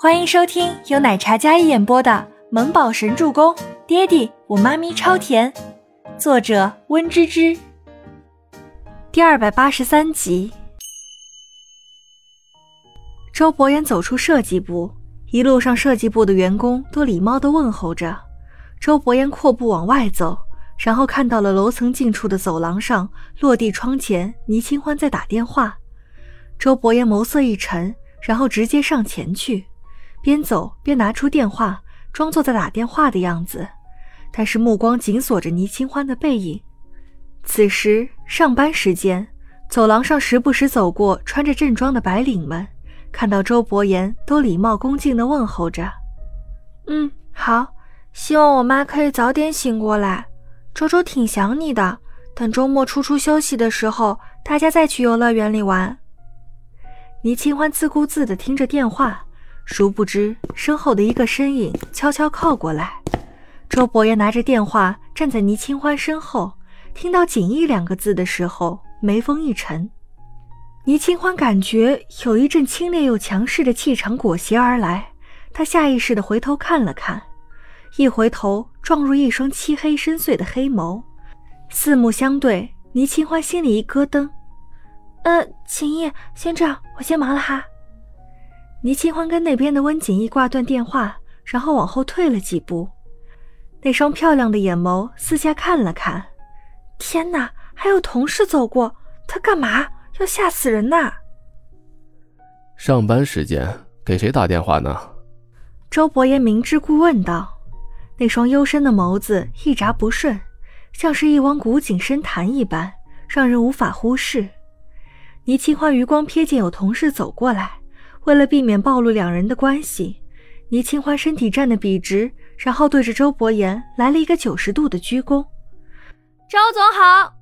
欢迎收听由奶茶嘉一演播的《萌宝神助攻》，爹地我妈咪超甜，作者温芝芝。第二百八十三集。周伯言走出设计部，一路上设计部的员工都礼貌的问候着。周伯言阔步往外走，然后看到了楼层近处的走廊上落地窗前，倪清欢在打电话。周伯言眸色一沉，然后直接上前去，边走边拿出电话，装作在打电话的样子，但是目光紧锁着倪清欢的背影。此时上班时间，走廊上时不时走过穿着正装的白领们，看到周伯言都礼貌恭敬地问候着：“嗯，好，希望我妈可以早点醒过来。周周挺想你的，等周末出出休息的时候，大家再去游乐园里玩。”倪清欢自顾自地听着电话，殊不知身后的一个身影悄悄靠过来。周伯言拿着电话站在倪清欢身后，听到“锦衣”两个字的时候，眉峰一沉。倪清欢感觉有一阵清冽又强势的气场裹挟而来，他下意识地回头看了看，一回头撞入一双漆黑深邃的黑眸，四目相对，倪清欢心里一咯噔。呃，锦逸，先这样，我先忙了哈。倪清欢跟那边的温锦逸挂断电话，然后往后退了几步，那双漂亮的眼眸四下看了看。天哪，还有同事走过，他干嘛？要吓死人呐！上班时间给谁打电话呢？周伯言明知故问道，那双幽深的眸子一眨不顺，像是一汪古井深潭一般，让人无法忽视。倪清欢余光瞥见有同事走过来，为了避免暴露两人的关系，倪清欢身体站得笔直，然后对着周伯言来了一个九十度的鞠躬。周总好。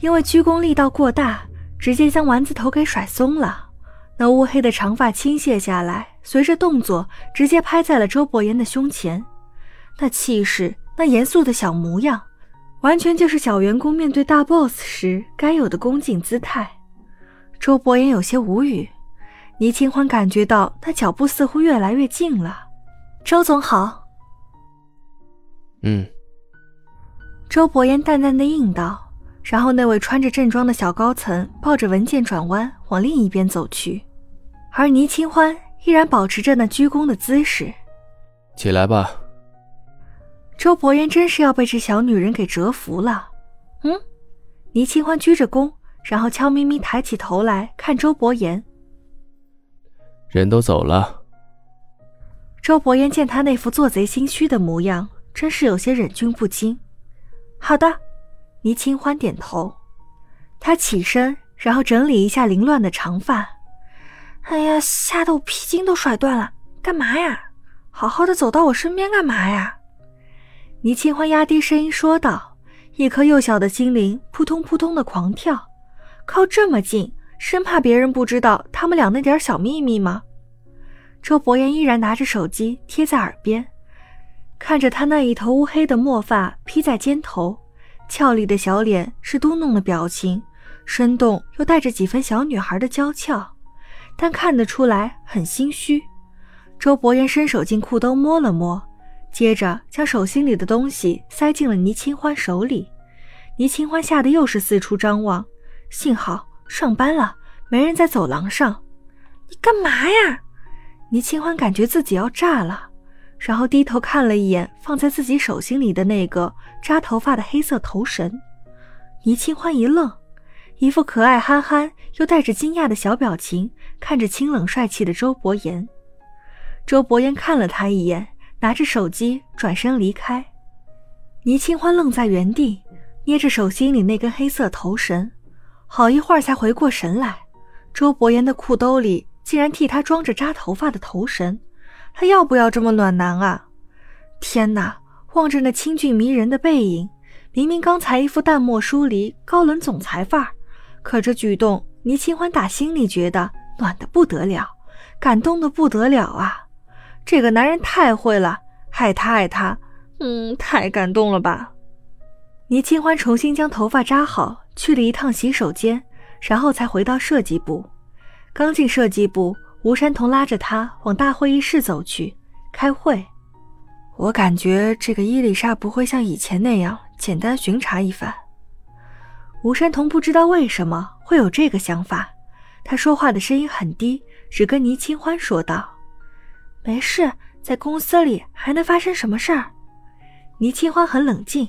因为鞠躬力道过大，直接将丸子头给甩松了，那乌黑的长发倾泻下来，随着动作直接拍在了周伯言的胸前。那气势，那严肃的小模样，完全就是小员工面对大 boss 时该有的恭敬姿态。周伯言有些无语，倪清欢感觉到他脚步似乎越来越近了。周总好。嗯。周伯言淡淡的应道，然后那位穿着正装的小高层抱着文件转弯往另一边走去，而倪清欢依然保持着那鞠躬的姿势。起来吧。周伯言真是要被这小女人给折服了。嗯，倪清欢鞠着躬。然后悄咪咪抬起头来看周伯言，人都走了。周伯言见他那副做贼心虚的模样，真是有些忍俊不禁。好的，倪清欢点头。他起身，然后整理一下凌乱的长发。哎呀，吓得我皮筋都甩断了！干嘛呀？好好的走到我身边干嘛呀？倪清欢压低声音说道，一颗幼小的心灵扑通扑通的狂跳。靠这么近，生怕别人不知道他们俩那点小秘密吗？周伯言依然拿着手机贴在耳边，看着他那一头乌黑的墨发披在肩头，俏丽的小脸是嘟哝的表情，生动又带着几分小女孩的娇俏，但看得出来很心虚。周伯言伸手进裤兜摸了摸，接着将手心里的东西塞进了倪清欢手里。倪清欢吓得又是四处张望。幸好上班了，没人在走廊上。你干嘛呀？倪清欢感觉自己要炸了，然后低头看了一眼放在自己手心里的那个扎头发的黑色头绳。倪清欢一愣，一副可爱憨憨又带着惊讶的小表情看着清冷帅气的周伯言。周伯言看了他一眼，拿着手机转身离开。倪清欢愣在原地，捏着手心里那根黑色头绳。好一会儿才回过神来，周伯言的裤兜里竟然替他装着扎头发的头绳，他要不要这么暖男啊？天哪！望着那清俊迷人的背影，明明刚才一副淡漠疏离、高冷总裁范儿，可这举动，倪清欢打心里觉得暖的不得了，感动的不得了啊！这个男人太会了，爱他爱他，嗯，太感动了吧！倪清欢重新将头发扎好。去了一趟洗手间，然后才回到设计部。刚进设计部，吴山童拉着他往大会议室走去，开会。我感觉这个伊丽莎不会像以前那样简单巡查一番。吴山童不知道为什么会有这个想法，他说话的声音很低，只跟倪清欢说道：“没事，在公司里还能发生什么事儿？”倪清欢很冷静：“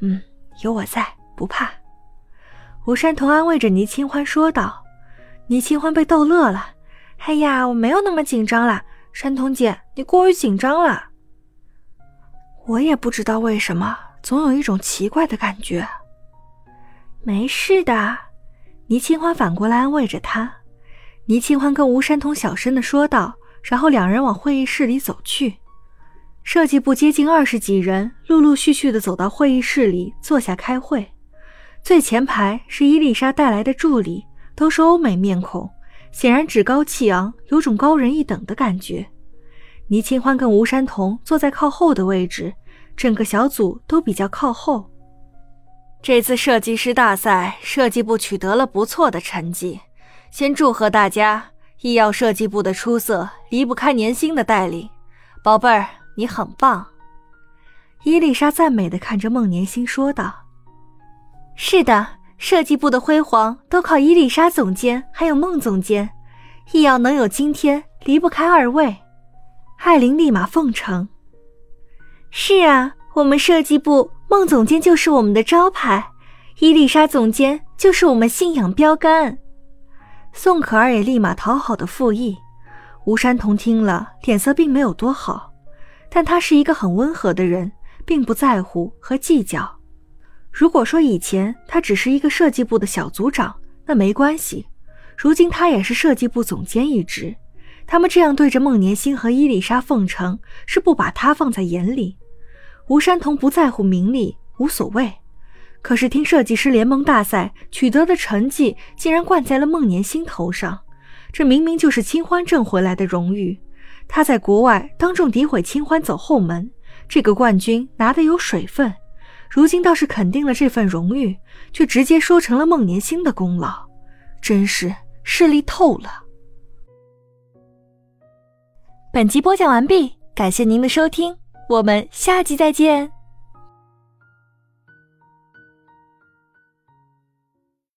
嗯，有我在，不怕。”吴山童安慰着倪清欢说道。倪清欢被逗乐了：“哎呀，我没有那么紧张啦，山童姐，你过于紧张了。”我也不知道为什么，总有一种奇怪的感觉。没事的，倪清欢反过来安慰着他。倪清欢跟吴山童小声的说道，然后两人往会议室里走去。设计部接近二十几人，陆陆续续的走到会议室里坐下开会。最前排是伊丽莎带来的助理，都是欧美面孔，显然趾高气昂，有种高人一等的感觉。倪清欢跟吴山童坐在靠后的位置，整个小组都比较靠后。这次设计师大赛，设计部取得了不错的成绩，先祝贺大家！医药设计部的出色离不开年薪的带领，宝贝儿，你很棒。伊丽莎赞美的看着孟年星说道：“是的，设计部的辉煌都靠伊丽莎总监还有孟总监，医药能有今天，离不开二位。”艾琳立马奉承：“是啊，我们设计部孟总监就是我们的招牌，伊丽莎总监就是我们信仰标杆。”宋可儿也立马讨好的附议。吴山童听了，脸色并没有多好，但他是一个很温和的人，并不在乎和计较。如果说以前他只是一个设计部的小组长，那没关系，如今他也是设计部总监一职。他们这样对着孟年星和伊丽莎奉承，是不把他放在眼里。吴山童不在乎名利，无所谓。可是听设计师联盟大赛取得的成绩，竟然冠在了孟年星头上，这明明就是清欢挣回来的荣誉。他在国外当众诋毁清欢走后门，这个冠军拿得有水分，如今倒是肯定了这份荣誉，却直接说成了孟年星的功劳，真是势利透了。本集播讲完毕，感谢您的收听，我们下集再见。